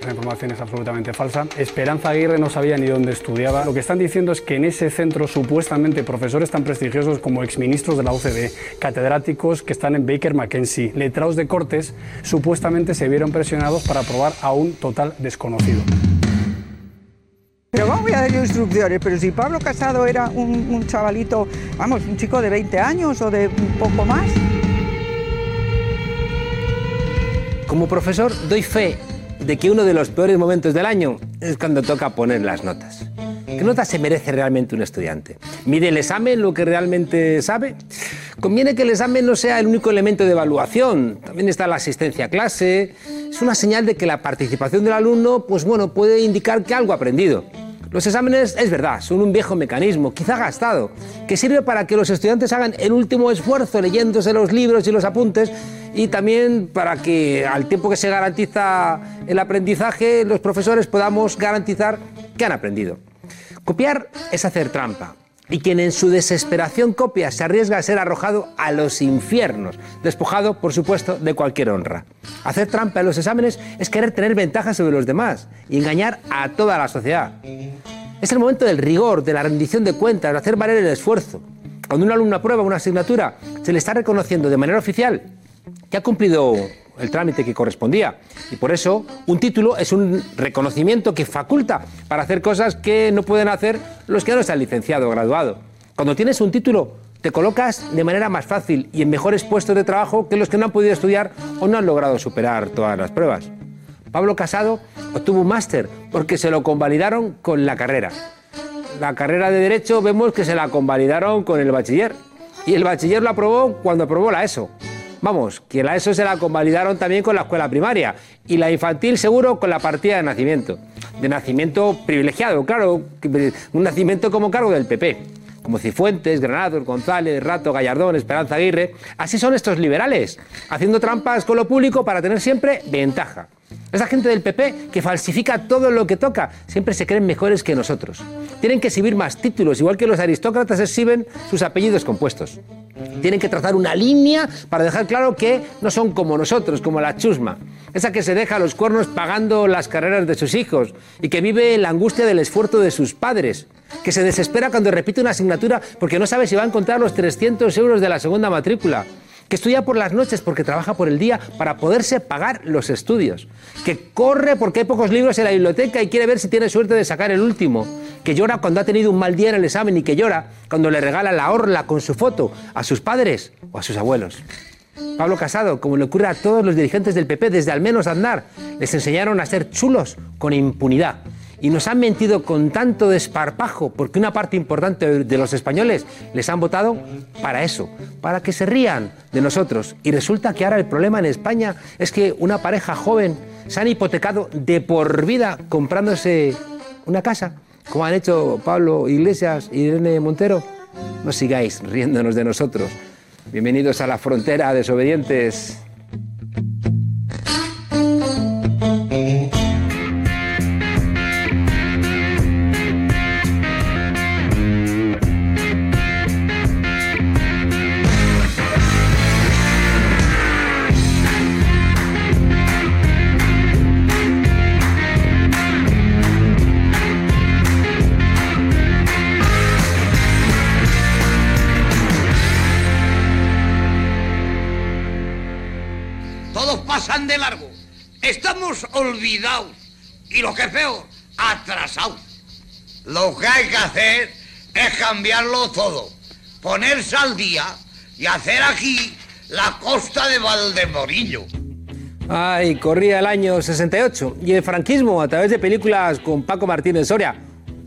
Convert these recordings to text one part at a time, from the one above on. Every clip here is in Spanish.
La información es absolutamente falsa. Esperanza Aguirre no sabía ni dónde estudiaba. Lo que están diciendo es que en ese centro supuestamente profesores tan prestigiosos como exministros de la OCDE, catedráticos que están en Baker McKenzie, letrados de Cortes, supuestamente se vieron presionados para aprobar a un total desconocido. Pero ¿cómo voy a dar yo instrucciones? Pero si Pablo Casado era un, un chavalito, vamos, un chico de 20 años o de un poco más. Como profesor doy fe de que uno de los peores momentos del año es cuando toca poner las notas. ¿Qué nota se merece realmente un estudiante? ¿Mide el examen lo que realmente sabe? Conviene que el examen no sea el único elemento de evaluación. También está la asistencia a clase. Es una señal de que la participación del alumno, pues bueno, puede indicar que algo ha aprendido. Los exámenes, es verdad, son un viejo mecanismo, quizá gastado, que sirve para que los estudiantes hagan el último esfuerzo leyéndose los libros y los apuntes y también para que al tiempo que se garantiza el aprendizaje, los profesores podamos garantizar que han aprendido. Copiar es hacer trampa. Y quien en su desesperación copia se arriesga a ser arrojado a los infiernos, despojado, por supuesto, de cualquier honra. Hacer trampa en los exámenes es querer tener ventajas sobre los demás y engañar a toda la sociedad. Es el momento del rigor, de la rendición de cuentas, de hacer valer el esfuerzo. Cuando un alumno aprueba una asignatura, se le está reconociendo de manera oficial que ha cumplido el trámite que correspondía. Y por eso un título es un reconocimiento que faculta para hacer cosas que no pueden hacer los que no están licenciado o graduado. Cuando tienes un título, te colocas de manera más fácil y en mejores puestos de trabajo que los que no han podido estudiar o no han logrado superar todas las pruebas. Pablo Casado obtuvo un máster porque se lo convalidaron con la carrera. La carrera de Derecho vemos que se la convalidaron con el bachiller. Y el bachiller lo aprobó cuando aprobó la ESO. Vamos, que la ESO se la convalidaron también con la escuela primaria y la infantil seguro con la partida de nacimiento. De nacimiento privilegiado, claro, un nacimiento como cargo del PP. Como Cifuentes, Granados, González, Rato, Gallardón, Esperanza Aguirre. Así son estos liberales, haciendo trampas con lo público para tener siempre ventaja. Esa gente del PP que falsifica todo lo que toca, siempre se creen mejores que nosotros. Tienen que exhibir más títulos, igual que los aristócratas exhiben sus apellidos compuestos. Tienen que trazar una línea para dejar claro que no son como nosotros, como la chusma, esa que se deja los cuernos pagando las carreras de sus hijos y que vive la angustia del esfuerzo de sus padres, que se desespera cuando repite una asignatura porque no sabe si va a encontrar los 300 euros de la segunda matrícula que estudia por las noches porque trabaja por el día para poderse pagar los estudios, que corre porque hay pocos libros en la biblioteca y quiere ver si tiene suerte de sacar el último, que llora cuando ha tenido un mal día en el examen y que llora cuando le regala la orla con su foto a sus padres o a sus abuelos. Pablo Casado, como le ocurre a todos los dirigentes del PP desde al menos andar, les enseñaron a ser chulos con impunidad y nos han mentido con tanto desparpajo porque una parte importante de los españoles les han votado para eso, para que se rían de nosotros. Y resulta que ahora el problema en España es que una pareja joven se han hipotecado de por vida comprándose una casa, como han hecho Pablo Iglesias y Irene Montero. No sigáis riéndonos de nosotros. Bienvenidos a la frontera desobedientes. Estamos olvidados. Y lo que es peor, atrasados. Lo que hay que hacer es cambiarlo todo. Ponerse al día y hacer aquí la costa de Valdemorillo. Ay, corría el año 68 y el franquismo, a través de películas con Paco Martínez Soria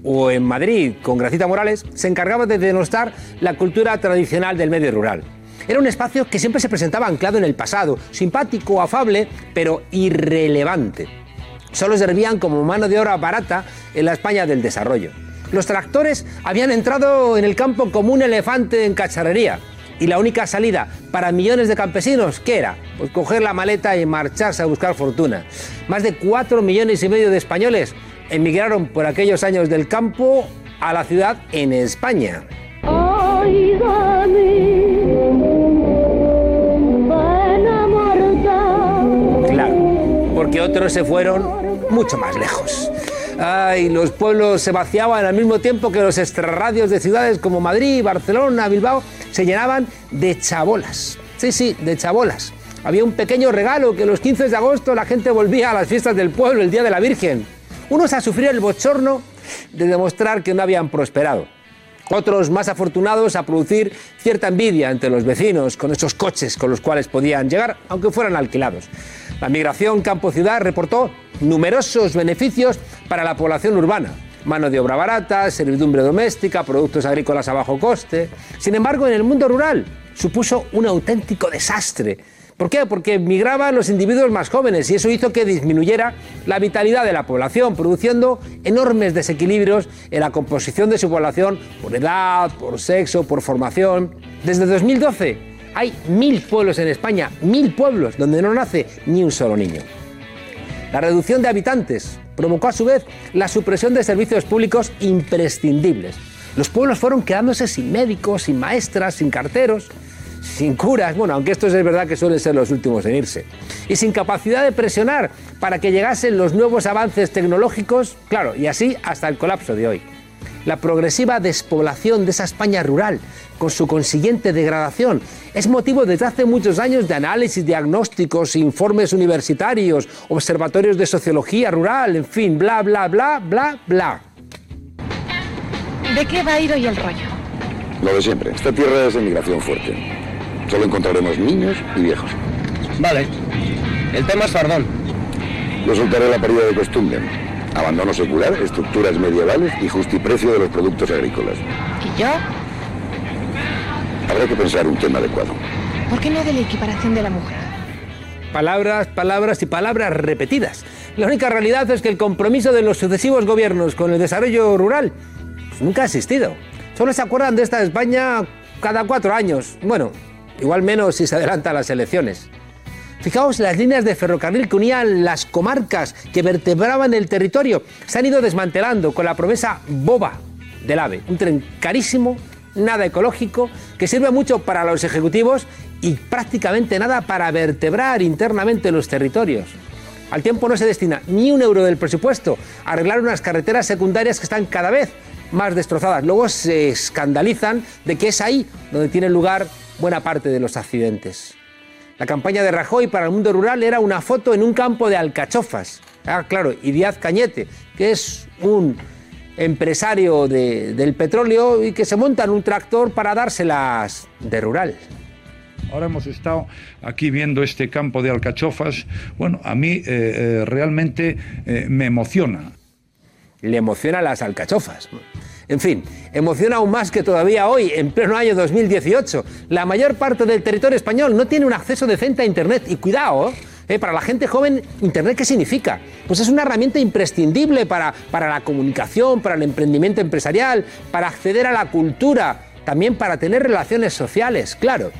o en Madrid con Gracita Morales, se encargaba de denostar la cultura tradicional del medio rural. Era un espacio que siempre se presentaba anclado en el pasado, simpático, afable, pero irrelevante. Solo servían como mano de obra barata en la España del desarrollo. Los tractores habían entrado en el campo como un elefante en cacharrería. Y la única salida para millones de campesinos, ¿qué era? Pues coger la maleta y marcharse a buscar fortuna. Más de 4 millones y medio de españoles emigraron por aquellos años del campo a la ciudad en España. Claro, porque que otros se fueron mucho más lejos. Ay, los pueblos se vaciaban al mismo tiempo que los extrarradios de ciudades como Madrid, Barcelona, Bilbao se llenaban de chabolas. Sí, sí, de chabolas. Había un pequeño regalo que los 15 de agosto la gente volvía a las fiestas del pueblo el Día de la Virgen. Unos a sufrir el bochorno de demostrar que no habían prosperado. Otros más afortunados a producir cierta envidia entre los vecinos con esos coches con los cuales podían llegar, aunque fueran alquilados. La migración campo-ciudad reportó numerosos beneficios para la población urbana. Mano de obra barata, servidumbre doméstica, productos agrícolas a bajo coste. Sin embargo, en el mundo rural supuso un auténtico desastre. ¿Por qué? Porque migraban los individuos más jóvenes y eso hizo que disminuyera la vitalidad de la población, produciendo enormes desequilibrios en la composición de su población por edad, por sexo, por formación. Desde 2012 hay mil pueblos en España, mil pueblos donde no nace ni un solo niño. La reducción de habitantes provocó a su vez la supresión de servicios públicos imprescindibles. Los pueblos fueron quedándose sin médicos, sin maestras, sin carteros, sin curas, bueno, aunque esto es verdad que suelen ser los últimos en irse, y sin capacidad de presionar para que llegasen los nuevos avances tecnológicos, claro, y así hasta el colapso de hoy. La progresiva despoblación de esa España rural, con su consiguiente degradación, es motivo desde hace muchos años de análisis, diagnósticos, informes universitarios, observatorios de sociología rural, en fin, bla, bla, bla, bla, bla. ¿De qué va a ir hoy el rollo? Lo de siempre. Esta tierra es de migración fuerte. Solo encontraremos niños y viejos. Vale. El tema es fardón. Yo soltaré la parida de costumbre. Abandono secular, estructuras medievales y justiprecio de los productos agrícolas. ¿Y yo? Habrá que pensar un tema adecuado. ¿Por qué no de la equiparación de la mujer? Palabras, palabras y palabras repetidas. La única realidad es que el compromiso de los sucesivos gobiernos con el desarrollo rural pues, nunca ha existido. Solo se acuerdan de esta España cada cuatro años. Bueno, igual menos si se adelantan las elecciones. Fijaos, las líneas de ferrocarril que unían las comarcas que vertebraban el territorio se han ido desmantelando con la promesa boba del AVE. Un tren carísimo, nada ecológico, que sirve mucho para los ejecutivos y prácticamente nada para vertebrar internamente los territorios. Al tiempo no se destina ni un euro del presupuesto a arreglar unas carreteras secundarias que están cada vez más destrozadas. Luego se escandalizan de que es ahí donde tiene lugar buena parte de los accidentes. La campaña de Rajoy para el mundo rural era una foto en un campo de alcachofas. Ah, claro, y Díaz Cañete, que es un empresario del petróleo y que se monta en un tractor para dárselas de rural. Ahora hemos estado aquí viendo este campo de alcachofas. Bueno, a mí eh, eh, realmente eh, me emociona. Le emociona las alcachofas. En fin, emociona aún más que todavía hoy, en pleno año 2018. La mayor parte del territorio español no tiene un acceso decente a Internet. Y cuidado, ¿eh? para la gente joven, ¿Internet qué significa? Pues es una herramienta imprescindible para, para la comunicación, para el emprendimiento empresarial, para acceder a la cultura, también para tener relaciones sociales, claro.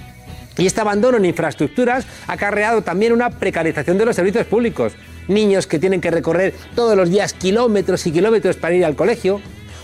Y este abandono en infraestructuras ha acarreado también una precarización de los servicios públicos. Niños que tienen que recorrer todos los días kilómetros y kilómetros para ir al colegio,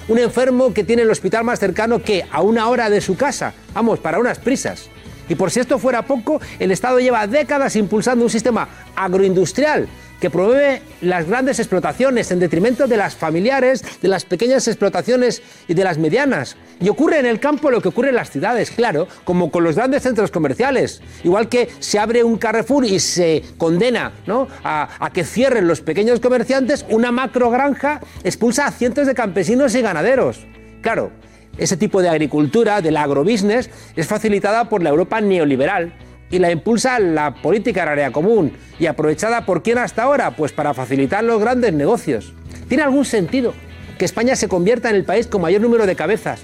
un enfermo que tiene el hospital más cercano que a una hora de su casa. Vamos, para unas prisas. Y por si esto fuera poco, el Estado lleva décadas impulsando un sistema agroindustrial que promueve las grandes explotaciones en detrimento de las familiares, de las pequeñas explotaciones y de las medianas. Y ocurre en el campo lo que ocurre en las ciudades, claro, como con los grandes centros comerciales. Igual que se abre un Carrefour y se condena ¿no? a, a que cierren los pequeños comerciantes, una macrogranja expulsa a cientos de campesinos y ganaderos. Claro, ese tipo de agricultura, del agrobusiness, es facilitada por la Europa neoliberal y la impulsa la política agraria común y aprovechada por quién hasta ahora, pues para facilitar los grandes negocios. ¿Tiene algún sentido que España se convierta en el país con mayor número de cabezas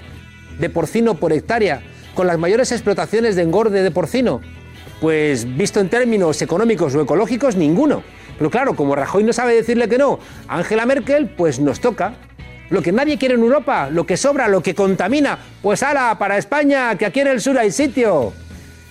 de porcino por hectárea, con las mayores explotaciones de engorde de porcino? Pues visto en términos económicos o ecológicos, ninguno. Pero claro, como Rajoy no sabe decirle que no Angela Merkel, pues nos toca. Lo que nadie quiere en Europa, lo que sobra, lo que contamina, pues ala, para España, que aquí en el sur hay sitio.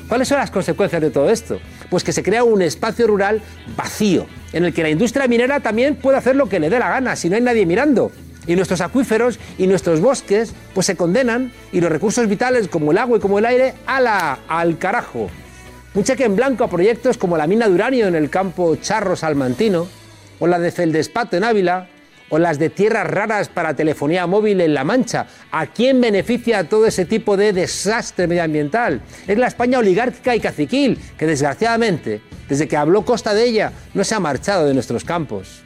¿Cuáles son las consecuencias de todo esto? Pues que se crea un espacio rural vacío, en el que la industria minera también puede hacer lo que le dé la gana, si no hay nadie mirando. Y nuestros acuíferos y nuestros bosques pues se condenan y los recursos vitales como el agua y como el aire ala, al carajo. Un cheque en blanco a proyectos como la mina de uranio en el campo Charro Salmantino, o la de Feldespato en Ávila, o las de tierras raras para telefonía móvil en La Mancha. ¿A quién beneficia todo ese tipo de desastre medioambiental? Es la España oligárquica y caciquil, que desgraciadamente, desde que habló Costa de ella, no se ha marchado de nuestros campos.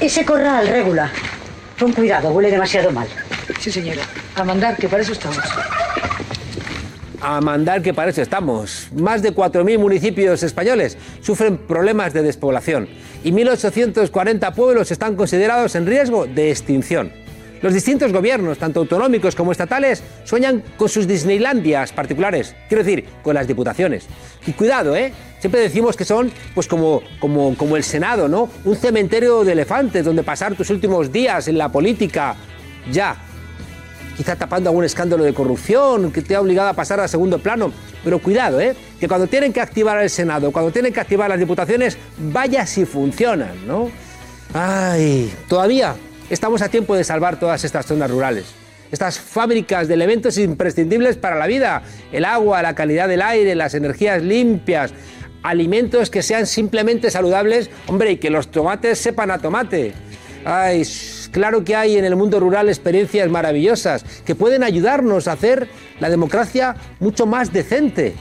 Ese corral, regula. Con cuidado, huele demasiado mal. Sí, señora. A mandar, que para eso estamos. A mandar que para eso estamos. Más de 4.000 municipios españoles sufren problemas de despoblación y 1.840 pueblos están considerados en riesgo de extinción. Los distintos gobiernos, tanto autonómicos como estatales, sueñan con sus Disneylandias particulares, quiero decir, con las diputaciones. Y cuidado, ¿eh? Siempre decimos que son pues como, como, como el Senado, ¿no? Un cementerio de elefantes donde pasar tus últimos días en la política. Ya, quizá tapando algún escándalo de corrupción que te ha obligado a pasar a segundo plano. Pero cuidado, ¿eh? que cuando tienen que activar el Senado, cuando tienen que activar las diputaciones, vaya si funcionan, ¿no? Ay, todavía estamos a tiempo de salvar todas estas zonas rurales. Estas fábricas de elementos imprescindibles para la vida, el agua, la calidad del aire, las energías limpias, alimentos que sean simplemente saludables, hombre, y que los tomates sepan a tomate. Ay, claro que hay en el mundo rural experiencias maravillosas que pueden ayudarnos a hacer la democracia mucho más decente.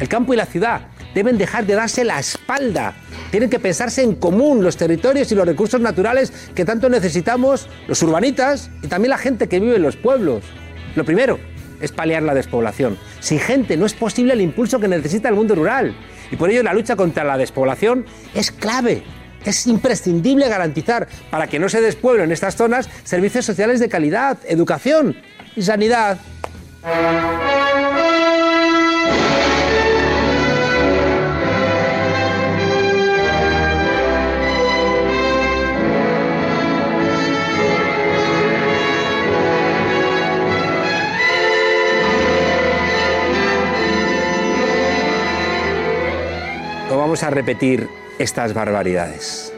El campo y la ciudad deben dejar de darse la espalda. Tienen que pensarse en común los territorios y los recursos naturales que tanto necesitamos los urbanitas y también la gente que vive en los pueblos. Lo primero es paliar la despoblación. Sin gente no es posible el impulso que necesita el mundo rural. Y por ello la lucha contra la despoblación es clave. Es imprescindible garantizar, para que no se despueblen en estas zonas, servicios sociales de calidad, educación y sanidad. Vamos a repetir estas barbaridades.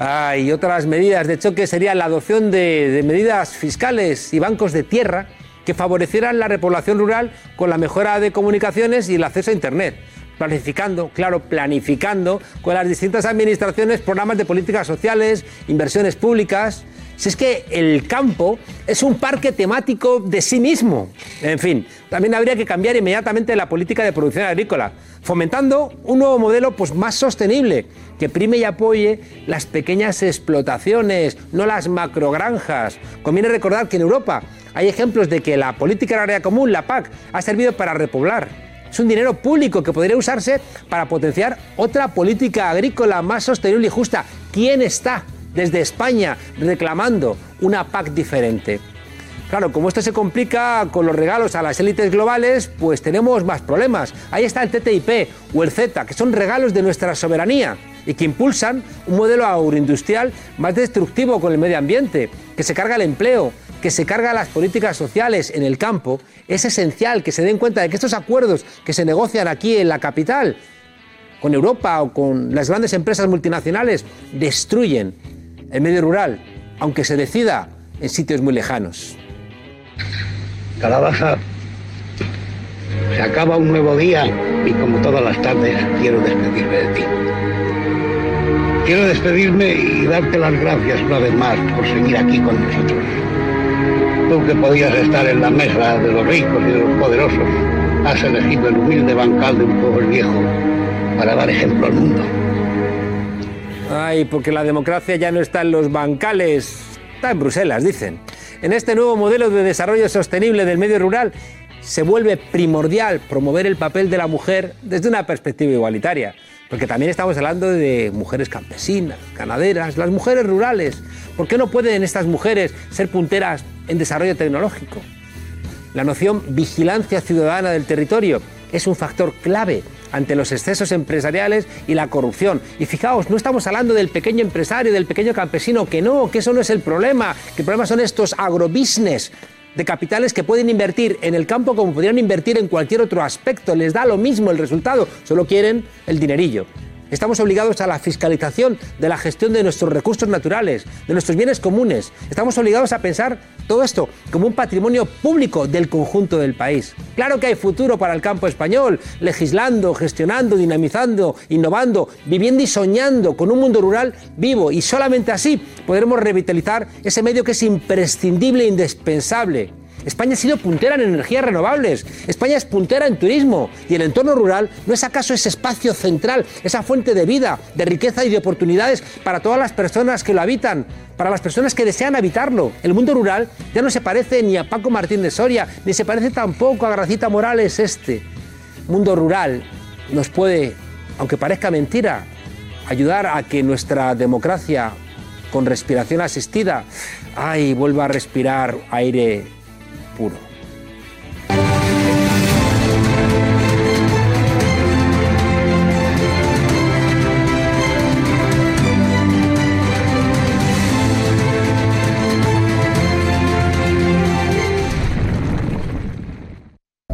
Ah, otras medidas de choque serían la adopción de medidas fiscales y bancos de tierra que favorecieran la repoblación rural con la mejora de comunicaciones y el acceso a Internet. Planificando, claro, planificando con las distintas administraciones programas de políticas sociales, inversiones públicas. Si es que el campo es un parque temático de sí mismo. En fin, también habría que cambiar inmediatamente la política de producción agrícola, fomentando un nuevo modelo pues, más sostenible, que prime y apoye las pequeñas explotaciones, no las macrogranjas. Conviene recordar que en Europa hay ejemplos de que la política agraria común, la PAC, ha servido para repoblar. Es un dinero público que podría usarse para potenciar otra política agrícola más sostenible y justa. ¿Quién está desde España reclamando una PAC diferente? Claro, como esto se complica con los regalos a las élites globales, pues tenemos más problemas. Ahí está el TTIP o el Z, que son regalos de nuestra soberanía y que impulsan un modelo agroindustrial más destructivo con el medio ambiente, que se carga el empleo, que se carga las políticas sociales en el campo. Es esencial que se den cuenta de que estos acuerdos que se negocian aquí en la capital, con Europa o con las grandes empresas multinacionales, destruyen el medio rural, aunque se decida en sitios muy lejanos. Calabaza, se acaba un nuevo día y como todas las tardes quiero despedirme de ti. Quiero despedirme y darte las gracias una vez más por seguir aquí con nosotros. Tú que podías estar en la mesa de los ricos y de los poderosos, has elegido el humilde bancal de un pueblo viejo para dar ejemplo al mundo. Ay, porque la democracia ya no está en los bancales, está en Bruselas, dicen. En este nuevo modelo de desarrollo sostenible del medio rural se vuelve primordial promover el papel de la mujer desde una perspectiva igualitaria, porque también estamos hablando de mujeres campesinas, ganaderas, las mujeres rurales. ¿Por qué no pueden estas mujeres ser punteras en desarrollo tecnológico? La noción vigilancia ciudadana del territorio es un factor clave ante los excesos empresariales y la corrupción. Y fijaos, no estamos hablando del pequeño empresario, del pequeño campesino, que no, que eso no es el problema, que el problema son estos agrobusiness de capitales que pueden invertir en el campo como podrían invertir en cualquier otro aspecto, les da lo mismo el resultado, solo quieren el dinerillo. Estamos obligados a la fiscalización de la gestión de nuestros recursos naturales, de nuestros bienes comunes. Estamos obligados a pensar todo esto como un patrimonio público del conjunto del país. Claro que hay futuro para el campo español, legislando, gestionando, dinamizando, innovando, viviendo y soñando con un mundo rural vivo y solamente así podremos revitalizar ese medio que es imprescindible e indispensable España ha sido puntera en energías renovables, España es puntera en turismo y el entorno rural no es acaso ese espacio central, esa fuente de vida, de riqueza y de oportunidades para todas las personas que lo habitan, para las personas que desean habitarlo. El mundo rural ya no se parece ni a Paco Martín de Soria, ni se parece tampoco a Gracita Morales este. Mundo rural nos puede, aunque parezca mentira, ayudar a que nuestra democracia con respiración asistida, ay, vuelva a respirar aire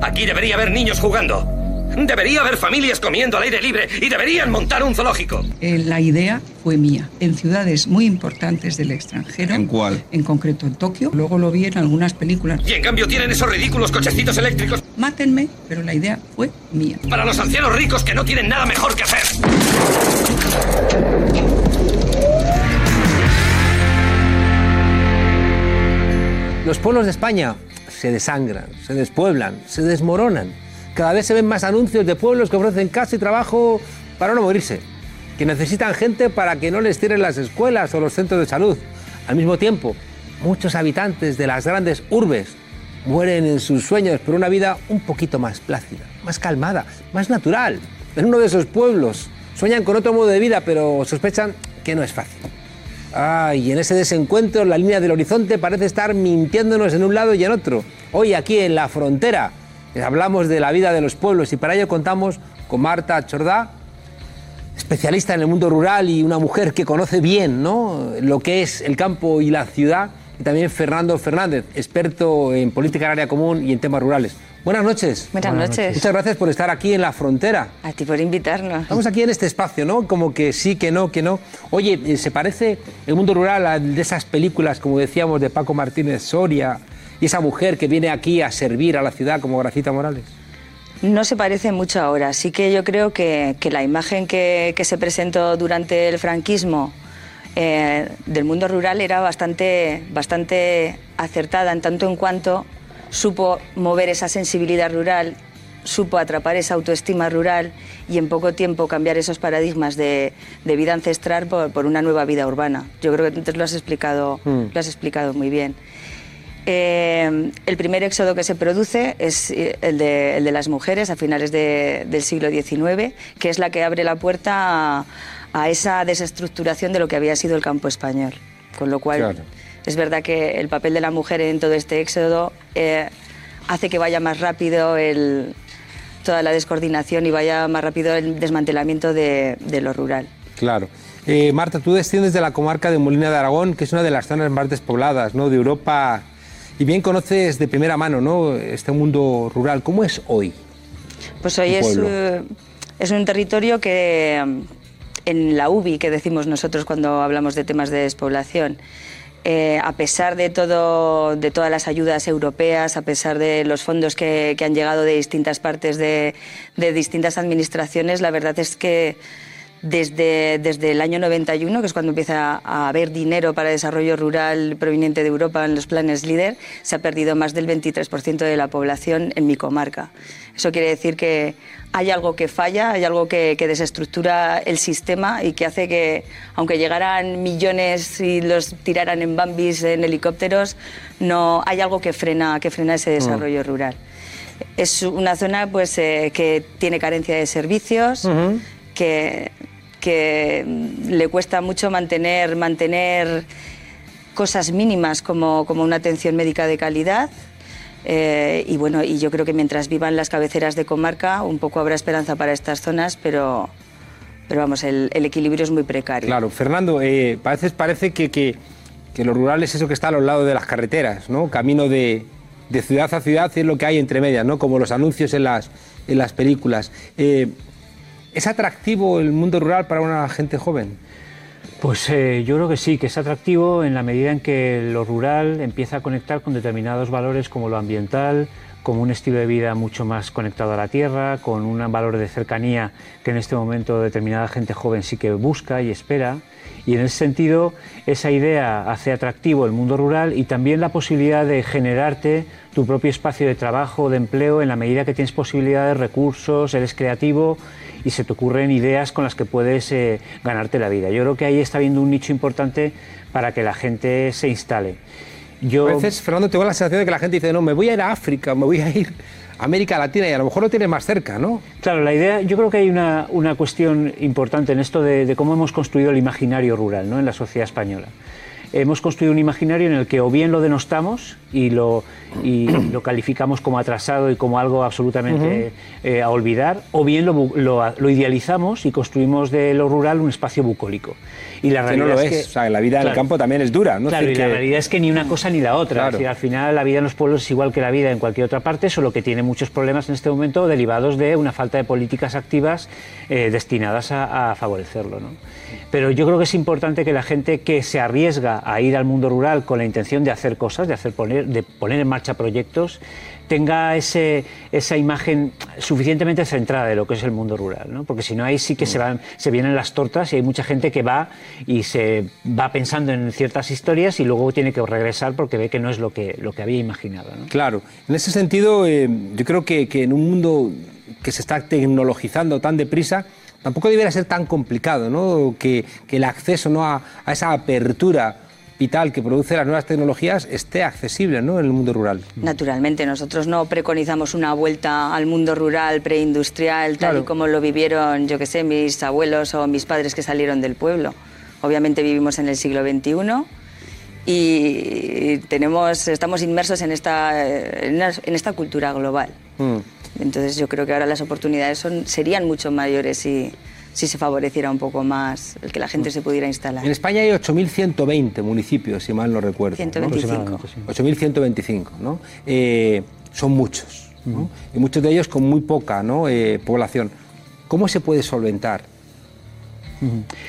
Aquí debería haber niños jugando. Debería haber familias comiendo al aire libre y deberían montar un zoológico. Eh, la idea fue mía, en ciudades muy importantes del extranjero. ¿En cuál? En concreto en Tokio. Luego lo vi en algunas películas. Y en cambio tienen esos ridículos cochecitos eléctricos. Mátenme, pero la idea fue mía. Para los ancianos ricos que no tienen nada mejor que hacer. Los pueblos de España se desangran, se despueblan, se desmoronan cada vez se ven más anuncios de pueblos que ofrecen casa y trabajo para no morirse, que necesitan gente para que no les tiren las escuelas o los centros de salud. Al mismo tiempo, muchos habitantes de las grandes urbes mueren en sus sueños por una vida un poquito más plácida, más calmada, más natural. En uno de esos pueblos sueñan con otro modo de vida, pero sospechan que no es fácil. Ay, y en ese desencuentro la línea del horizonte parece estar mintiéndonos en un lado y en otro. Hoy aquí en la frontera hablamos de la vida de los pueblos y para ello contamos con Marta Chordá, especialista en el mundo rural y una mujer que conoce bien ¿no? lo que es el campo y la ciudad, y también Fernando Fernández, experto en política agraria común y en temas rurales. Buenas noches. Buenas, noches. Muchas gracias por estar aquí en la frontera. A ti por invitarnos. Estamos aquí en este espacio, ¿no? Como que sí, que no, que no. Oye, eh, ¿se parece el mundo rural a de esas películas, como decíamos, de Paco Martínez Soria, y esa mujer que viene aquí a servir a la ciudad como Gracita Morales? No se parece mucho ahora. Sí que yo creo que, la imagen que, se presentó durante el franquismo eh, del mundo rural era bastante, bastante acertada en tanto en cuanto supo mover esa sensibilidad rural, supo atrapar esa autoestima rural y en poco tiempo cambiar esos paradigmas de, vida ancestral por, una nueva vida urbana. Yo creo que antes lo has explicado, mm. lo has explicado muy bien. Eh, el primer éxodo que se produce es eh, el de, las mujeres a finales del siglo XIX, que es la que abre la puerta a, esa desestructuración de lo que había sido el campo español. Con lo cual, es verdad que el papel de la mujer en todo este éxodo eh, hace que vaya más rápido toda la descoordinación y vaya más rápido el desmantelamiento de, lo rural. Claro. Marta, tú desciendes de la comarca de Molina de Aragón, que es una de las zonas más despobladas ¿no? de Europa y bien conoces de primera mano ¿no? este mundo rural. ¿Cómo es hoy? Pues hoy es, eh, es un territorio que mm, en la UBI, que decimos nosotros cuando hablamos de temas de despoblación, eh, a pesar de, todo, de todas las ayudas europeas, a pesar de los fondos que, que han llegado de distintas partes de, de distintas administraciones, la verdad es que desde, desde el año 91, que es cuando empieza a haber dinero para desarrollo rural proveniente de Europa en los planes LEADER, se ha perdido más del 23% de la población en mi comarca. Eso quiere decir que hay algo que falla, hay algo que, desestructura el sistema y que hace que, aunque llegaran millones y los tiraran en bambis, en helicópteros, no hay algo que frena, que frena ese desarrollo mm. rural. Es una zona pues, eh, que tiene carencia de servicios, que que le cuesta mucho mantener, mantener cosas mínimas como, una atención médica de calidad. Eh, y bueno, y yo creo que mientras vivan las cabeceras de comarca, un poco habrá esperanza para estas zonas, pero, pero vamos, el, equilibrio es muy precario. Claro, Fernando, eh, a veces parece que, que, lo rural es eso que está a los lados de las carreteras, ¿no? Camino de, ciudad a ciudad es lo que hay entre medias, ¿no? Como los anuncios en las, en las películas. Eh, ¿Es atractivo el mundo rural para una gente joven? Pues eh, yo creo que sí, que es atractivo en la medida en que lo rural empieza a conectar con determinados valores como lo ambiental, como un estilo de vida mucho más conectado a la tierra, con un valor de cercanía que en este momento determinada gente joven sí que busca y espera. Y en ese sentido, esa idea hace atractivo el mundo rural y también la posibilidad de generarte tu propio espacio de trabajo, de empleo, en la medida que tienes posibilidades, recursos, eres creativo y se te ocurren ideas con las que puedes eh, ganarte la vida. Yo creo que ahí está habiendo un nicho importante para que la gente se instale. Yo... A veces, Fernando, tengo la sensación de que la gente dice, no, me voy a ir a África, me voy a ir a América Latina y a lo mejor lo tiene más cerca, ¿no? Claro, la idea, yo creo que hay una, una cuestión importante en esto de, de, cómo hemos construido el imaginario rural ¿no? en la sociedad española. Hemos construido un imaginario en el que o bien lo denostamos y lo, y lo calificamos como atrasado y como algo absolutamente eh, a olvidar, o bien lo, lo, idealizamos y construimos de lo rural un espacio bucólico. Y la realidad no lo es, que, o sea, la vida en el campo también es dura. ¿no? Claro, y la realidad es que ni una cosa ni la otra. Claro. Es decir, al final la vida en los pueblos es igual que la vida en cualquier otra parte, solo que tiene muchos problemas en este momento derivados de una falta de políticas activas eh, destinadas a, a favorecerlo. ¿no? Pero yo creo que es importante que la gente que se arriesga a ir al mundo rural con la intención de hacer cosas, de, hacer poner, de poner en marcha proyectos, tenga ese, esa imagen suficientemente centrada de lo que es el mundo rural, ¿no? porque si no ahí sí que se, van, se vienen las tortas y hay mucha gente que va y se va pensando en ciertas historias y luego tiene que regresar porque ve que no es lo que, lo que había imaginado. ¿no? Claro, en ese sentido eh, yo creo que, que en un mundo que se está tecnologizando tan deprisa, tampoco debería ser tan complicado, ¿no? que, que el acceso ¿no? a, a, esa apertura vital que produce las nuevas tecnologías esté accesible ¿no? en el mundo rural. Naturalmente, nosotros no preconizamos una vuelta al mundo rural preindustrial tal claro. y como lo vivieron, yo que sé, mis abuelos o mis padres que salieron del pueblo. Obviamente vivimos en el siglo XXI y tenemos, estamos inmersos en esta, en esta cultura global. Mm. Entonces yo creo que ahora las oportunidades son, serían mucho mayores si, si se favoreciera un poco más el que la gente se pudiera instalar. En España hay 8.120 municipios, si mal no recuerdo. 125. ¿no? 8.125, ¿no? Eh, son muchos, ¿no? y muchos de ellos con muy poca ¿no? eh, población. ¿Cómo se puede solventar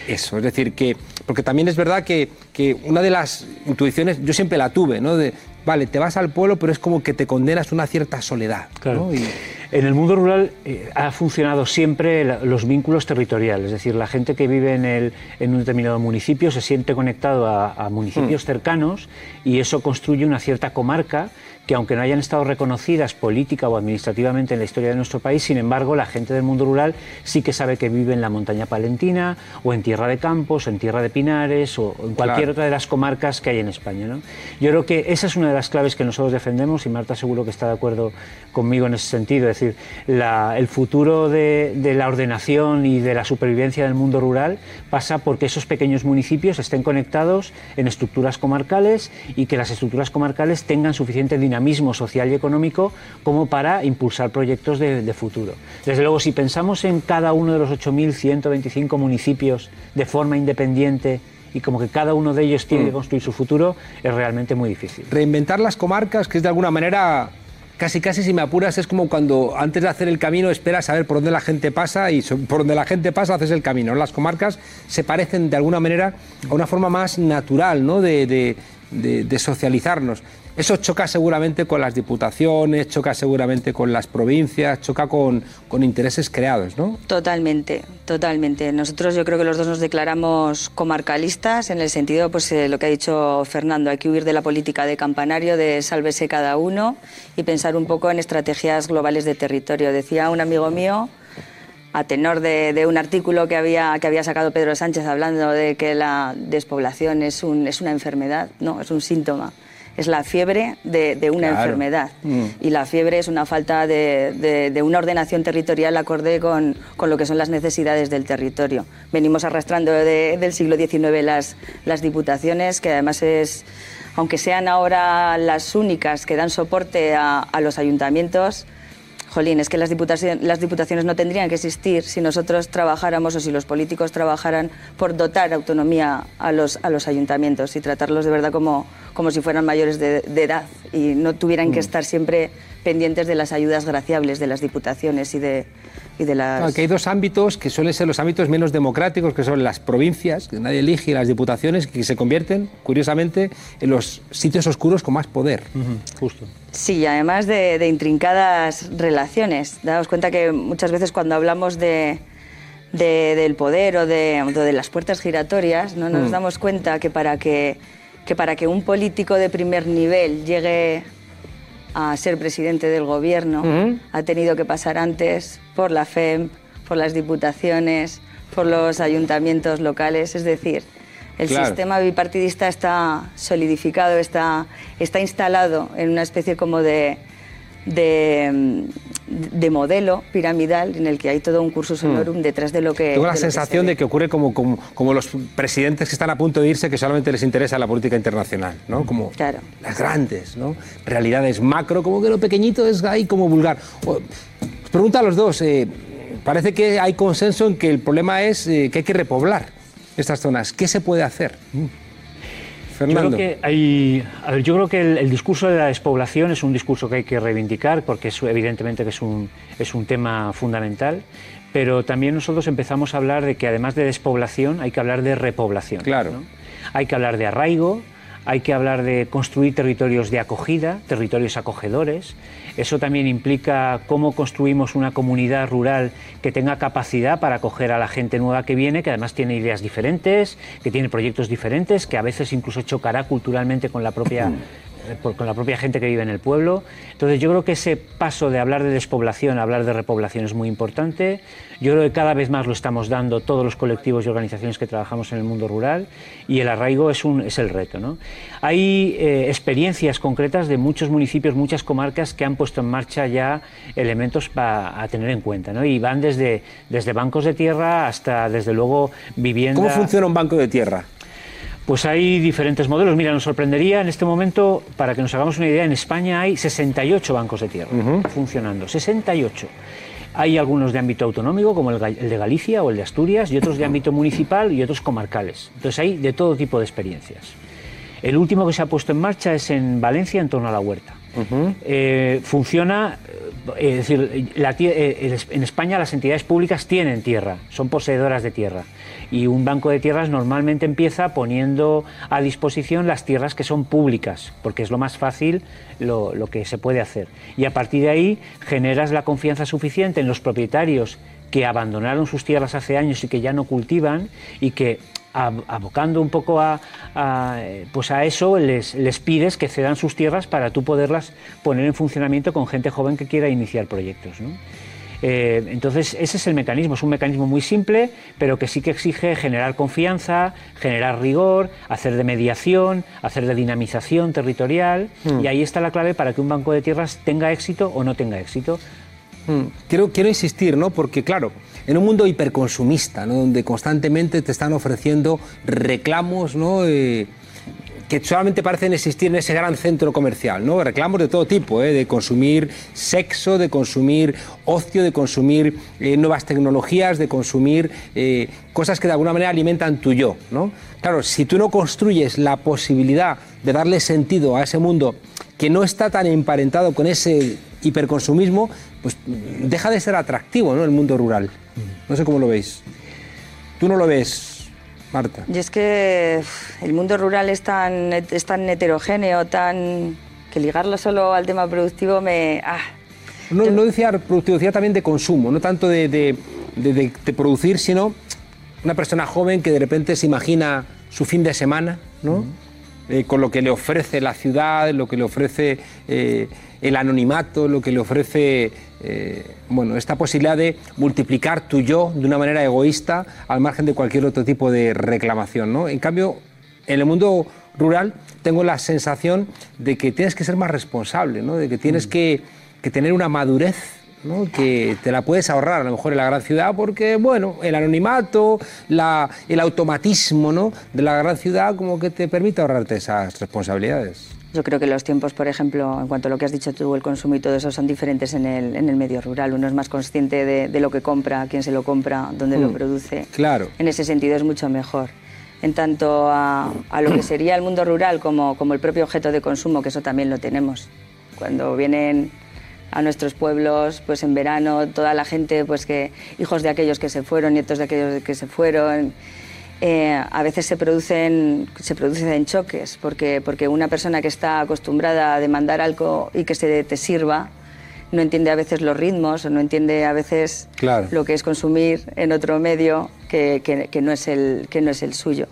eso? Es decir, que, porque también es verdad que, que, una de las intuiciones, yo siempre la tuve, ¿no? De, vale, te vas al pueblo, pero es como que te condenas a una cierta soledad. Claro. ¿no? Y... En el mundo rural eh, ha funcionado siempre la, los vínculos territoriales, es decir, la gente que vive en, el, en un determinado municipio se siente conectado a, a municipios mm. cercanos y eso construye una cierta comarca que aunque no hayan estado reconocidas política o administrativamente en la historia de nuestro país, sin embargo, la gente del mundo rural sí que sabe que vive en la montaña palentina o en tierra de campos, o en tierra de pinares o en cualquier claro. otra de las comarcas que hay en España. ¿no? Yo creo que esa es una de las claves que nosotros defendemos y Marta seguro que está de acuerdo conmigo en ese sentido. Es decir, la, el futuro de, de la ordenación y de la supervivencia del mundo rural pasa porque esos pequeños municipios estén conectados en estructuras comarcales y que las estructuras comarcales tengan suficiente dinamismo dinamismo social y económico como para impulsar proyectos de, de, futuro. Desde luego, si pensamos en cada uno de los 8.125 municipios de forma independiente y como que cada uno de ellos tiene mm. que construir su futuro, es realmente muy difícil. Reinventar las comarcas, que es de alguna manera casi casi si me apuras es como cuando antes de hacer el camino esperas a ver por dónde la gente pasa y por donde la gente pasa haces el camino. Las comarcas se parecen de alguna manera a una forma más natural ¿no? de, de, de, de socializarnos. Eso choca seguramente con las diputaciones, choca seguramente con las provincias, choca con, con, intereses creados, ¿no? Totalmente, totalmente. Nosotros yo creo que los dos nos declaramos comarcalistas en el sentido, pues eh, lo que ha dicho Fernando, hay que huir de la política de campanario, de sálvese cada uno y pensar un poco en estrategias globales de territorio. Decía un amigo mío, a tenor de, de, un artículo que había, que había sacado Pedro Sánchez hablando de que la despoblación es, un, es una enfermedad, no, es un síntoma es la fiebre de, de una claro. enfermedad. Mm. Y la fiebre es una falta de, de, de una ordenación territorial acorde con, con, lo que son las necesidades del territorio. Venimos arrastrando del siglo XIX las, las diputaciones, que además es, aunque sean ahora las únicas que dan soporte a, a los ayuntamientos, Jolín, es que las diputaciones, las diputaciones, no tendrían que existir si nosotros trabajáramos o si los políticos trabajaran por dotar autonomía a los, a los ayuntamientos y tratarlos de verdad como, como si fueran mayores de, de edad y no tuvieran que Mm. estar siempre pendientes de las ayudas graciables de las diputaciones y de, y de las... Claro, que hay dos ámbitos que suelen ser los ámbitos menos democráticos, que son las provincias, que nadie elige, y las diputaciones, que se convierten, curiosamente, en los sitios oscuros con más poder. Justo. Sí, y además de, de intrincadas relaciones. Daos cuenta que muchas veces cuando hablamos de, de- del poder o de, o de las puertas giratorias, no nos Mm. damos cuenta que para que, que para que un político de primer nivel llegue a ser presidente del gobierno, ha tenido que pasar antes por la FEM, por las diputaciones, por los ayuntamientos locales, es decir, el Claro. sistema bipartidista está solidificado, está, está instalado en una especie como de, de, de modelo piramidal en el que hay todo un cursus honorum detrás de lo que... Tengo la que sensación de que ocurre como, como, como los presidentes que están a punto de irse, que solamente les interesa la política internacional, ¿no? Como Claro. las grandes, ¿no? Realidades macro, como que lo pequeñito es ahí como vulgar. O- pregunto a los dos, eh, parece que hay consenso en que el problema es eh, que hay que repoblar estas zonas. ¿Qué se puede hacer? Mm. Yo creo que hay, a ver, yo creo que el, el discurso de la despoblación es un discurso que hay que reivindicar porque es, evidentemente que es un, es un tema fundamental, pero también nosotros empezamos a hablar de que además de despoblación hay que hablar de repoblación. Claro. Hay que hablar de arraigo, hay que hablar de construir territorios de acogida, territorios acogedores. Eso también implica cómo construimos una comunidad rural que tenga capacidad para acoger a la gente nueva que viene, que además tiene ideas diferentes, que tiene proyectos diferentes, que a veces incluso chocará culturalmente con la propia por- con la propia gente que vive en el pueblo. Entonces yo creo que ese paso de hablar de despoblación a hablar de repoblación es muy importante. Yo creo que cada vez más lo estamos dando todos los colectivos y organizaciones que trabajamos en el mundo rural y el arraigo es, un, es el reto. ¿no? Hay eh, experiencias concretas de muchos municipios, muchas comarcas que han puesto en marcha ya elementos pa- a tener en cuenta ¿no? y van desde, desde bancos de tierra hasta desde luego vivienda. ¿Cómo funciona un banco de tierra? Pues hay diferentes modelos. Mira, nos sorprendería en este momento, para que nos hagamos una idea, en España hay 68 bancos de tierra funcionando. 68. Hay algunos de ámbito autonómico, como el, de Galicia o el de Asturias, y otros de ámbito municipal y otros comarcales. Entonces hay de todo tipo de experiencias. El último que se ha puesto en marcha es en Valencia, en torno a la huerta. Eh, funciona, es decir, eh, en España las entidades públicas tienen tierra, son poseedoras de tierra. Y un banco de tierras normalmente empieza poniendo a disposición las tierras que son públicas, porque es lo más fácil lo, lo que se puede hacer. Y a partir de ahí generas la confianza suficiente en los propietarios que abandonaron sus tierras hace años y que ya no cultivan y que abocando un poco a, a, pues a eso les, les pides que cedan sus tierras para tú poderlas poner en funcionamiento con gente joven que quiera iniciar proyectos. ¿no? Eh, entonces, ese es el mecanismo, es un mecanismo muy simple, pero que sí que exige generar confianza, generar rigor, hacer de mediación, hacer de dinamización territorial, Mm. y ahí está la clave para que un banco de tierras tenga éxito o no tenga éxito. Mm, Quiero, quiero insistir, ¿no? Porque, claro, en un mundo hiperconsumista, ¿no? Donde constantemente te están ofreciendo reclamos, ¿no? Eh, que solamente parecen existir en ese gran centro comercial, ¿no? Reclamos de todo tipo, ¿eh? de consumir sexo, de consumir ocio, de consumir eh, nuevas tecnologías, de consumir eh, cosas que de alguna manera alimentan tu yo, ¿no? Claro, si tú no construyes la posibilidad de darle sentido a ese mundo que no está tan emparentado con ese hiperconsumismo, pues deja de ser atractivo, ¿no? El mundo rural. No sé cómo lo veis. ¿Tú no lo ves, Marta? Y es que el mundo rural es tan, es tan heterogéneo, tan que ligarlo solo al tema productivo me... ah, No, no decía productivo, decía también de consumo, no tanto de, de- de- de- de producir, sino una persona joven que de repente se imagina su fin de semana, ¿no? Eh, con lo que le ofrece la ciudad, lo que le ofrece eh, el anonimato, lo que le ofrece eh, bueno, esta posibilidad de multiplicar tu yo de una manera egoísta al margen de cualquier otro tipo de reclamación. ¿no? En cambio, en el mundo rural tengo la sensación de que tienes que ser más responsable, ¿no? de que tienes que, que tener una madurez ¿no? que te la puedes ahorrar a lo mejor en la gran ciudad porque, bueno, el anonimato, la, el automatismo ¿no? de la gran ciudad como que te permite ahorrarte esas responsabilidades. Yo creo que los tiempos, por ejemplo, en cuanto a lo que has dicho tú, el consumo y todo eso, son diferentes en el, en el medio rural. Uno es más consciente de, de lo que compra, quién se lo compra, dónde lo Mm. produce. Claro. En ese sentido es mucho mejor. en tanto a, a lo que sería el mundo rural como, como el propio objeto de consumo, que eso también lo tenemos. Cuando vienen a nuestros pueblos, pues en verano, toda la gente, pues que hijos de aquellos que se fueron, nietos de aquellos que se fueron, eh, a veces se producen, se producen choques, porque, porque una persona que está acostumbrada a demandar algo y que se te sirva, no entiende a veces los ritmos o no entiende a veces Claro. lo que es consumir en otro medio que, que- que no, es el, que no es el suyo.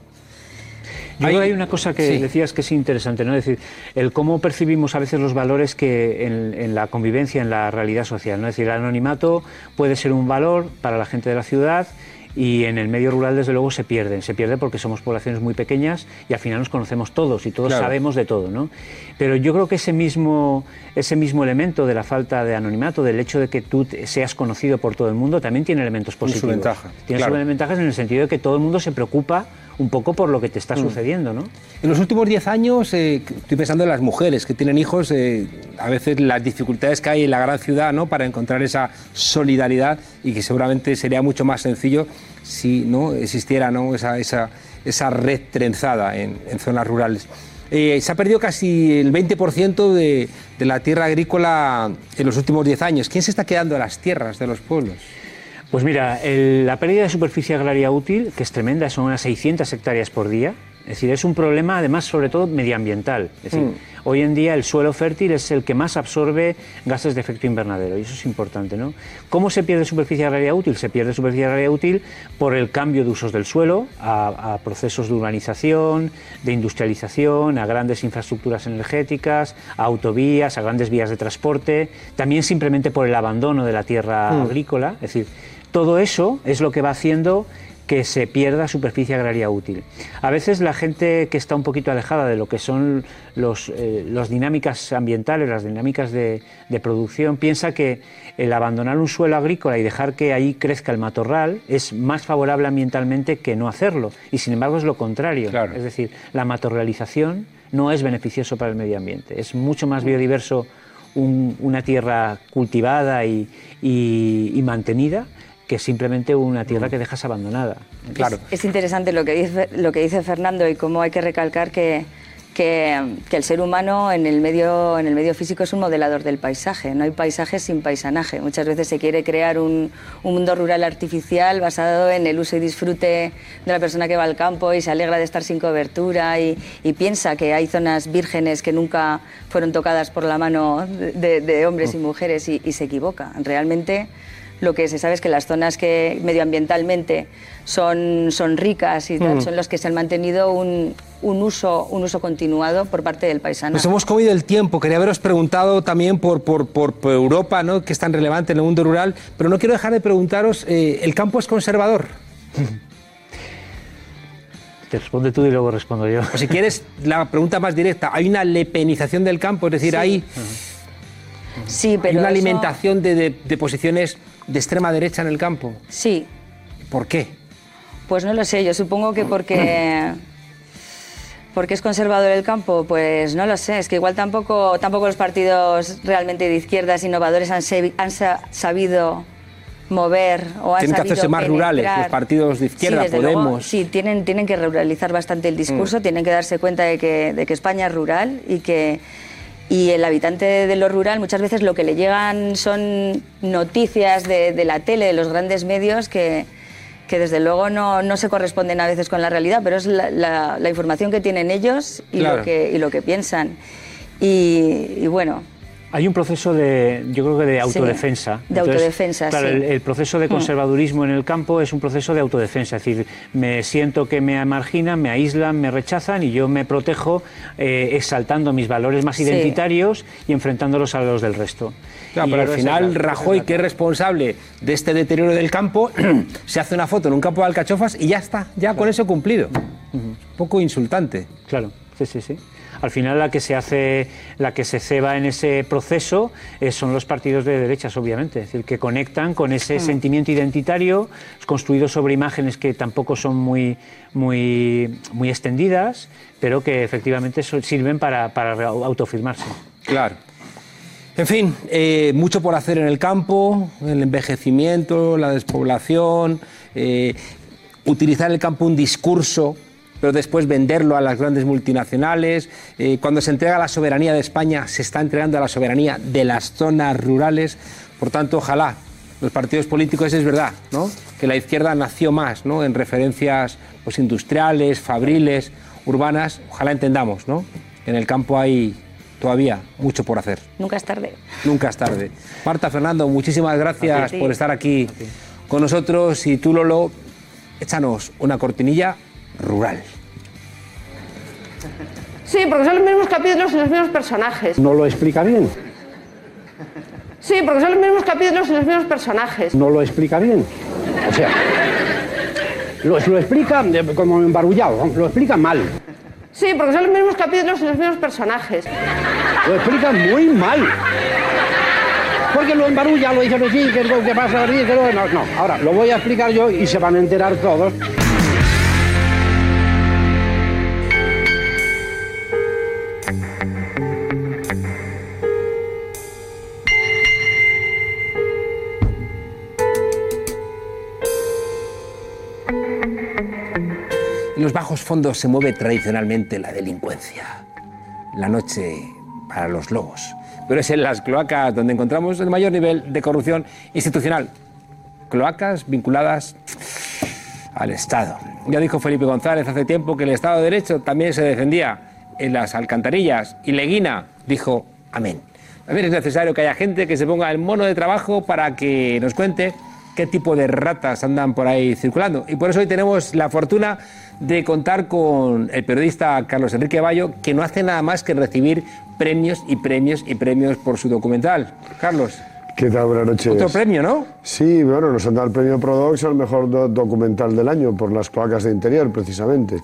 Yo creo que hay una cosa que Sí. decías que es interesante, ¿no? Es decir, el cómo percibimos a veces los valores que en, en la convivencia, en la realidad social, ¿no? Es decir, el anonimato puede ser un valor para la gente de la ciudad y en el medio rural desde luego se pierde, se pierde porque somos poblaciones muy pequeñas y al final nos conocemos todos y todos Claro. sabemos de todo, ¿no? Pero yo creo que ese mismo, ese mismo elemento de la falta de anonimato, del hecho de que tú seas conocido por todo el mundo, también tiene elementos Tiene su positivos. ventaja, Tiene claro. sus ventajas en el sentido de que todo el mundo se preocupa un poco por lo que te está Mm. sucediendo, ¿no? En los últimos 10 años, eh, estoy pensando en las mujeres que tienen hijos, eh, a veces las dificultades que hay en la gran ciudad ¿no? para encontrar esa solidaridad y que seguramente sería mucho más sencillo si no existiera ¿no? Esa, esa, esa red trenzada en, en zonas rurales. Eh, se ha perdido casi el 20% de, de la tierra agrícola en los últimos 10 años. ¿Quién se está quedando de las tierras de los pueblos? Pues mira, el- la pérdida de superficie agraria útil, que es tremenda, son unas 600 hectáreas por día. Es decir, es un problema además sobre todo medioambiental. Es decir, Mm. hoy en día el suelo fértil es el que más absorbe gases de efecto invernadero y eso es importante, ¿no? ¿Cómo se pierde superficie agraria útil? Se pierde superficie agraria útil por el cambio de usos del suelo a, a procesos de urbanización, de industrialización, a grandes infraestructuras energéticas, a autovías, a grandes vías de transporte, también simplemente por el abandono de la tierra Mm. agrícola. Es decir, todo eso es lo que va haciendo que se pierda superficie agraria útil. A veces la gente que está un poquito alejada de lo que son los, eh, las dinámicas ambientales, las dinámicas de, de producción, piensa que el abandonar un suelo agrícola y dejar que ahí crezca el matorral es más favorable ambientalmente que no hacerlo. Y sin embargo es lo contrario. Es decir, la matorrealización no es beneficioso para el medio ambiente. Es mucho más biodiverso un- una tierra cultivada y, y- y mantenida que simplemente una tierra que dejas abandonada. Es, es interesante lo que, dice, lo que dice Fernando y cómo hay que recalcar que, que, que el ser humano en el, medio, en el medio físico es un modelador del paisaje. No hay paisaje sin paisanaje. Muchas veces se quiere crear un, un mundo rural artificial basado en el uso y disfrute de la persona que va al campo y se alegra de estar sin cobertura y, y piensa que hay zonas vírgenes que nunca fueron tocadas por la mano de, de hombres y mujeres y, y se equivoca. Realmente lo que se sabe es que las zonas que medioambientalmente son, son ricas y tal, Mm. son los que se han mantenido un, un uso, un uso continuado por parte del paisano. Nos hemos comido el tiempo. Quería haberos preguntado también por, por, por- por Europa, ¿no? que es tan relevante en el mundo rural, pero no quiero dejar de preguntaros, eh, ¿el campo es conservador? Te responde tú y luego respondo yo. O si quieres, la pregunta más directa, ¿hay una lepenización del campo? Es decir, Sí. hay, Sí, hay pero una eso- alimentación de, de- de posiciones de extrema derecha en el campo. Sí, ¿Por qué? pues no lo sé, yo supongo que porque... ¿Por qué es conservador el campo? Pues no lo sé, es que igual tampoco, tampoco los partidos realmente de izquierdas innovadores han, se- han sa- sabido mover o han Tienen que hacerse más rurales los partidos de izquierda, sí, desde luego, Podemos. sí, tienen, tienen que ruralizar bastante el discurso, Mm. tienen que darse cuenta de que, de que España es rural y que y el habitante de lo rural muchas veces lo que le llegan son noticias de, de la tele, de los grandes medios que, que desde luego no, no se corresponden a veces con la realidad, pero es la, la- la información que tienen ellos y, Claro. lo, que, y lo que piensan. Y, y bueno, Hay un proceso de, yo creo que de Sí, autodefensa. de autodefensa, claro, sí. el, el proceso de Mm. conservadurismo en el campo es un proceso de autodefensa. Es decir, me siento que me marginan, me aíslan, me rechazan y yo me protejo eh, exaltando mis valores más Sí. identitarios y enfrentándolos a los del resto. Claro, Y pero al final la- Rajoy, que es responsable de este deterioro del campo, se hace una foto en un campo de alcachofas y ya está, ya con eso cumplido. Un poco insultante. Claro, sí, sí, sí. Al final la que se hace, la que se ceba en ese proceso eh, son los partidos de derechas, obviamente, es decir, que conectan con ese Mm. sentimiento identitario construido sobre imágenes que tampoco son muy, muy, muy extendidas, pero que efectivamente sirven para, para autoafirmarse. Claro. En fin, eh, mucho por hacer en el campo, el envejecimiento, la despoblación, eh, utilizar el campo un discurso pero después venderlo a las grandes multinacionales. Eh, cuando se entrega la soberanía de España, se está entregando a la soberanía de las zonas rurales. Por tanto, ojalá los partidos políticos, es verdad, ¿no? que la izquierda nació más ¿no? en referencias pues, industriales, fabriles, urbanas. Ojalá entendamos, ¿no? En el campo hay todavía mucho por hacer. Nunca es tarde. Nunca es tarde. Marta, Fernando, muchísimas gracias por estar aquí con nosotros. Y tú, Lolo, échanos una cortinilla rural. Sí, porque son los mismos capítulos y los mismos personajes. No lo explica bien. Sí, porque son los mismos capítulos y los mismos personajes. No lo explica bien. O sea, lo, lo explica de- como embarullado, lo explica mal. Sí, porque son los mismos capítulos y los mismos personajes. Lo explica muy mal. Porque lo embarulla, lo dice así, que es lo que pasa que no, no. Ahora, lo voy a explicar yo y se van a enterar todos. En los bajos fondos se mueve tradicionalmente la delincuencia. La noche para los lobos. Pero es en las cloacas donde encontramos el mayor nivel de corrupción institucional. Cloacas vinculadas al Estado. Ya dijo Felipe González hace tiempo que el Estado de Derecho también se defendía en las alcantarillas. Y Leguina dijo amén. También es necesario que haya gente que se ponga el mono de trabajo para que nos cuente qué tipo de ratas andan por ahí circulando. Y por eso hoy tenemos la fortuna de contar con el periodista Carlos Enrique Bayo, que no hace nada más que recibir premios y premios y premios por su documental. Carlos. ¿Qué tal? Buenas noches. Otro premio, ¿no? Sí, bueno, nos han dado el premio Prodox al mejor do- documental del año por las cloacas de interior, precisamente.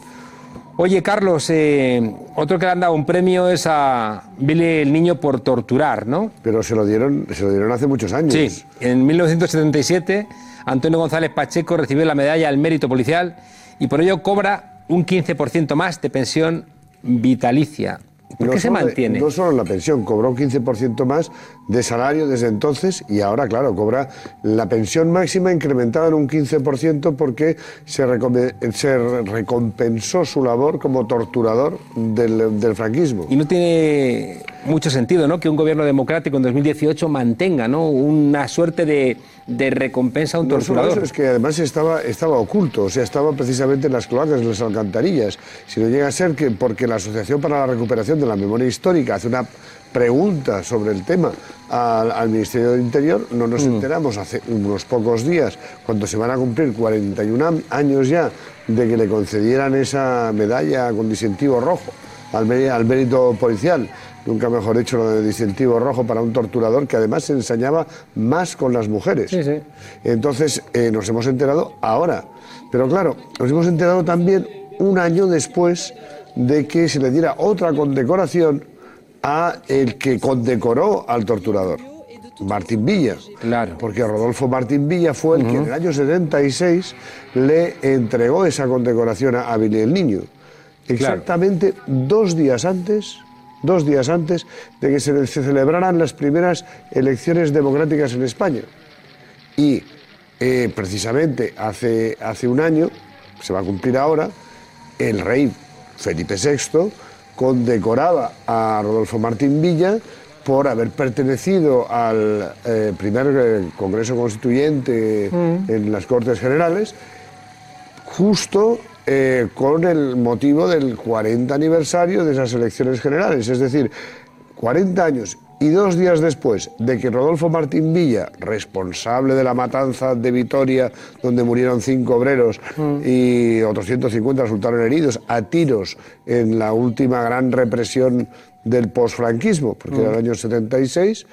Oye, Carlos, eh, otro que le han dado un premio es a Billy el Niño por torturar, ¿no? Pero se lo dieron, se lo dieron hace muchos años. Sí, en 1977 Antonio González Pacheco recibió la medalla al mérito policial y por ello cobra un 15% más de pensión vitalicia. ¿Por No qué se mantiene? no solo la pensión, cobró un 15% más de salario desde entonces y ahora, claro, cobra la pensión máxima incrementada en un 15% porque se, se recompensó su labor como torturador del, del franquismo. Y no tiene mucho sentido ¿no? que un gobierno democrático en 2018 mantenga ¿no? una suerte de, de recompensa a un No solo torturador. eso, es que además estaba, estaba oculto, o sea, estaba precisamente en las cloacas, en las alcantarillas. Si no llega a ser que porque la Asociación para la Recuperación de la Memoria Histórica hace una pregunta sobre el tema al, al Ministerio del Interior, no nos Mm. enteramos hace unos pocos días, cuando se van a cumplir 41 am- años ya de que le concedieran esa medalla con distintivo rojo al mérito policial. Nunca mejor hecho lo de distintivo rojo para un torturador que además se ensañaba más con las mujeres. Entonces eh, nos hemos enterado ahora. Pero claro, nos hemos enterado también un año después de que se le diera otra condecoración a el que condecoró al torturador. Martín Villa. Claro. Porque Rodolfo Martín Villa fue el que en el año 76 le entregó esa condecoración a Billy el Niño. Exactamente dos días antes, dos días antes de que se, celebraran las primeras elecciones democráticas en España. Y eh, precisamente hace, hace un año, se va a cumplir ahora, el rey Felipe VI condecoraba a Rodolfo Martín Villa por haber pertenecido al eh, primer eh, Congreso Constituyente en las Cortes Generales, justo eh, con el motivo del 40 aniversario de esas elecciones generales. Es decir, 40 años y dos días después de que Rodolfo Martín Villa, responsable de la matanza de Vitoria, donde murieron cinco obreros y otros 150 resultaron heridos a tiros en la última gran represión del posfranquismo, porque era el año 76,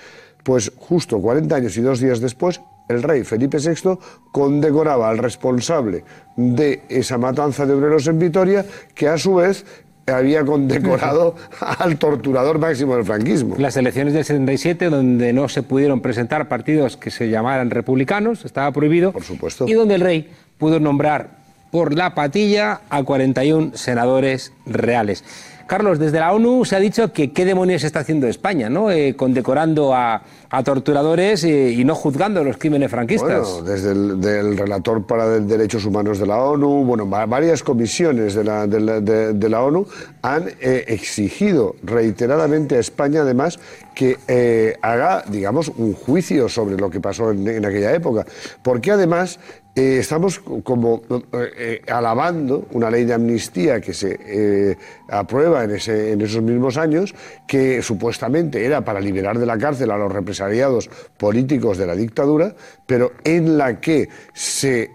pues justo 40 años y dos días después, el rey Felipe VI condecoraba al responsable de esa matanza de obreros en Vitoria, que a su vez había condecorado al torturador máximo del franquismo. Las elecciones del 77, donde no se pudieron presentar partidos que se llamaran republicanos, estaba prohibido. Por supuesto. Y donde el rey pudo nombrar por la patilla a 41 senadores reales. Carlos, desde la ONU se ha dicho que qué demonios está haciendo España, ¿no? Eh, condecorando a, torturadores eh, y no juzgando los crímenes franquistas. Desde el relator para de- derechos humanos de la ONU, bueno, va- varias comisiones de la, ONU han eh, exigido reiteradamente a España, además, que haga, digamos, un juicio sobre lo que pasó en aquella época. Porque además eh, estamos como eh, alabando una ley de amnistía que se eh, aprueba en, esos mismos años, que supuestamente era para liberar de la cárcel a los represaliados políticos de la dictadura, pero en la que se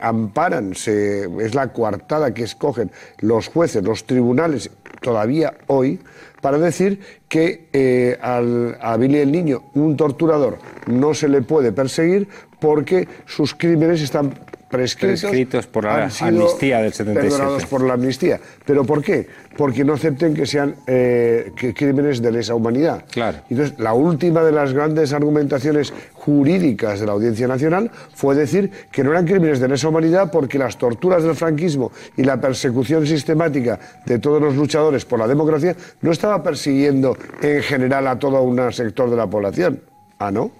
amparan, es la coartada que escogen los jueces, los tribunales, todavía hoy, para decir que a Billy el Niño, un torturador, no se le puede perseguir porque sus crímenes están prescritos, Prescritos por la han sido amnistía del 77. perdonados por la amnistía. ¿Pero por qué? Porque no acepten que sean eh, que crímenes de lesa humanidad. Claro. Entonces, la última de las grandes argumentaciones jurídicas de la Audiencia Nacional fue decir que no eran crímenes de lesa humanidad porque las torturas del franquismo y la persecución sistemática de todos los luchadores por la democracia no estaba persiguiendo en general a todo un sector de la población. ¿Ah, no?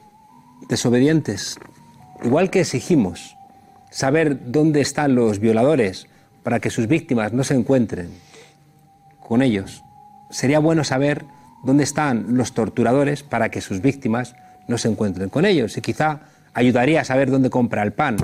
Desobedientes. Igual que exigimos saber dónde están los violadores para que sus víctimas no se encuentren con ellos, sería bueno saber dónde están los torturadores para que sus víctimas no se encuentren con ellos. Y quizá ayudaría a saber dónde compra el pan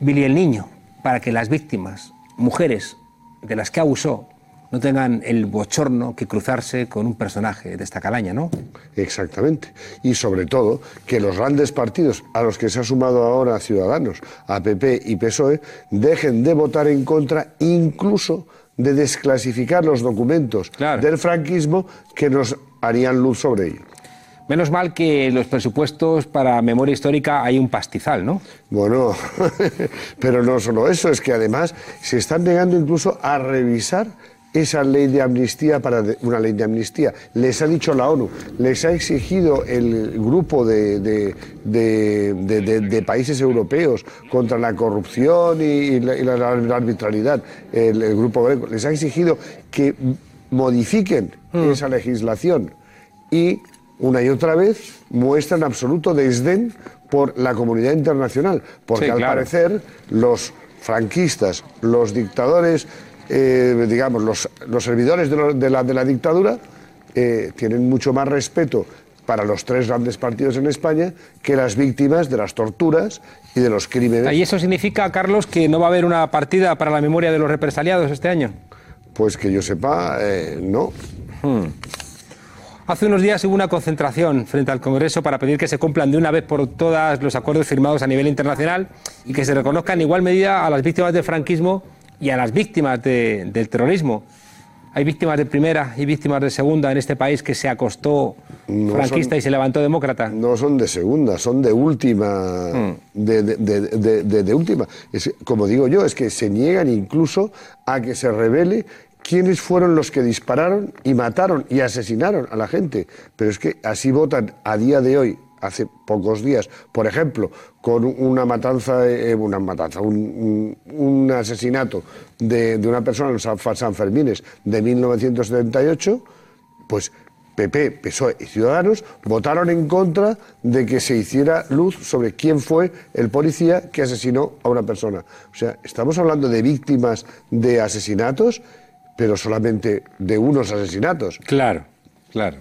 Billy el Niño, para que las víctimas, mujeres de las que abusó, no tengan el bochorno que cruzarse con un personaje de esta calaña, ¿no? Exactamente. Y sobre todo que los grandes partidos a los que se ha sumado ahora Ciudadanos, a PP y PSOE, dejen de votar en contra incluso de desclasificar los documentos del franquismo que nos harían luz sobre ello. Menos mal que en los presupuestos para memoria histórica hay un pastizal, ¿no? Bueno, pero no solo eso, es que además se están negando incluso a revisar esa ley de amnistía para de- una ley de amnistía. Les ha dicho la ONU, les ha exigido el grupo de, de- países europeos contra la corrupción y, y la, y la- la arbitrariedad, el, el grupo greco, les ha exigido que modifiquen esa legislación y una y otra vez muestran absoluto desdén por la comunidad internacional, porque Sí, al claro. parecer los franquistas, los dictadores, eh, digamos, los, los servidores de, lo- de la, de la dictadura, eh, tienen mucho más respeto para los tres grandes partidos en España que las víctimas de las torturas y de los crímenes. ¿Y eso significa, Carlos, que no va a haber una partida para la memoria de los represaliados este año? Pues que yo sepa, eh, no. Hmm. Hace unos días hubo una concentración frente al Congreso para pedir que se cumplan de una vez por todas los acuerdos firmados a nivel internacional y que se reconozca en igual medida a las víctimas del franquismo y a las víctimas de- del terrorismo. Hay víctimas de primera y víctimas de segunda en este país que se acostó No franquista son- y se levantó demócrata. No son de segunda, son de última. Hmm. De- de última. Es- como digo yo, es que se niegan incluso a que se revele quiénes fueron los que dispararon y mataron y asesinaron a la gente. Pero es que así votan a día de hoy. Hace pocos días, por ejemplo, con una matanza, eh, una matanza, un, asesinato de, una persona en San, San Fermines de 1978, pues PP, PSOE y Ciudadanos votaron en contra de que se hiciera luz sobre quién fue el policía que asesinó a una persona. O sea, estamos hablando de víctimas de asesinatos, pero solamente de unos asesinatos. Claro,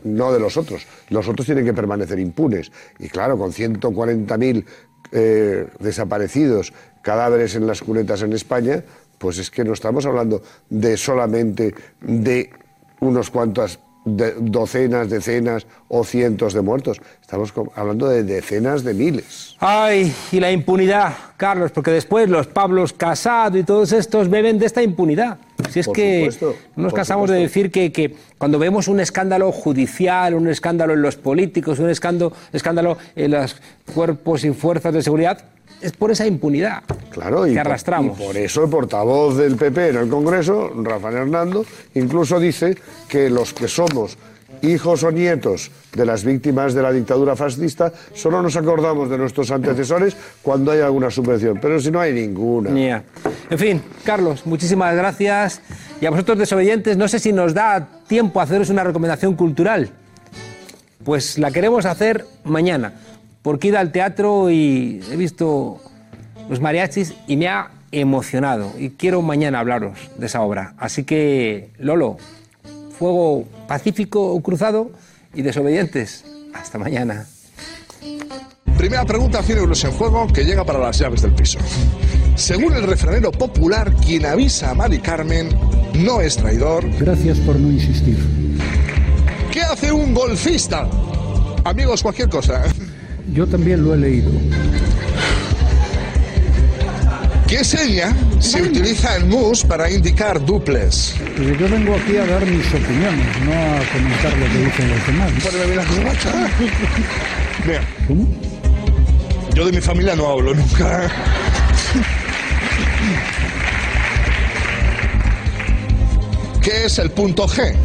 No de los otros. Los otros tienen que permanecer impunes. Y claro, con 140.000 eh, desaparecidos, cadáveres en las cunetas en España, pues es que no estamos hablando de solamente de unos cuantos de- docenas, decenas o cientos de muertos. Estamos hablando de decenas de miles. Ay, y la impunidad, Carlos, porque después los Pablos Casado y todos estos beben de esta impunidad. Si es Por que supuesto, no nos cansamos de decir que, que cuando vemos un escándalo judicial, un escándalo en los políticos, un escándalo, escándalo en los cuerpos y fuerzas de seguridad, es por esa impunidad Claro, y que por- arrastramos. y por eso el portavoz del PP en el Congreso, Rafael Hernando, incluso dice que los que somos hijos o nietos de las víctimas de la dictadura fascista, solo nos acordamos de nuestros antecesores cuando hay alguna subvención, pero si no hay ninguna. En fin, Carlos, muchísimas gracias Y a vosotros desobedientes, no sé si nos da tiempo a haceros una recomendación cultural. Pues la queremos hacer mañana, porque he ido al teatro y he visto los mariachis y me ha emocionado. Y quiero mañana hablaros de esa obra. Así que, Lolo, fuego pacífico cruzado y desobedientes. Hasta mañana. Primera pregunta, 100 euros en juego que llega para las llaves del piso. Según el refranero popular, quien avisa a Mari Carmen no es traidor. Gracias por no insistir. ¿Qué hace un golfista? Amigos, cualquier cosa. Yo también lo he leído. ¿Qué seña se utiliza en mus para indicar duples? Porque yo vengo aquí a dar mis opiniones, no a comentar lo que dicen los demás. Poneme bien la corbata. Mira, ¿Cómo? yo de mi familia no hablo nunca. ¿Qué es el punto G?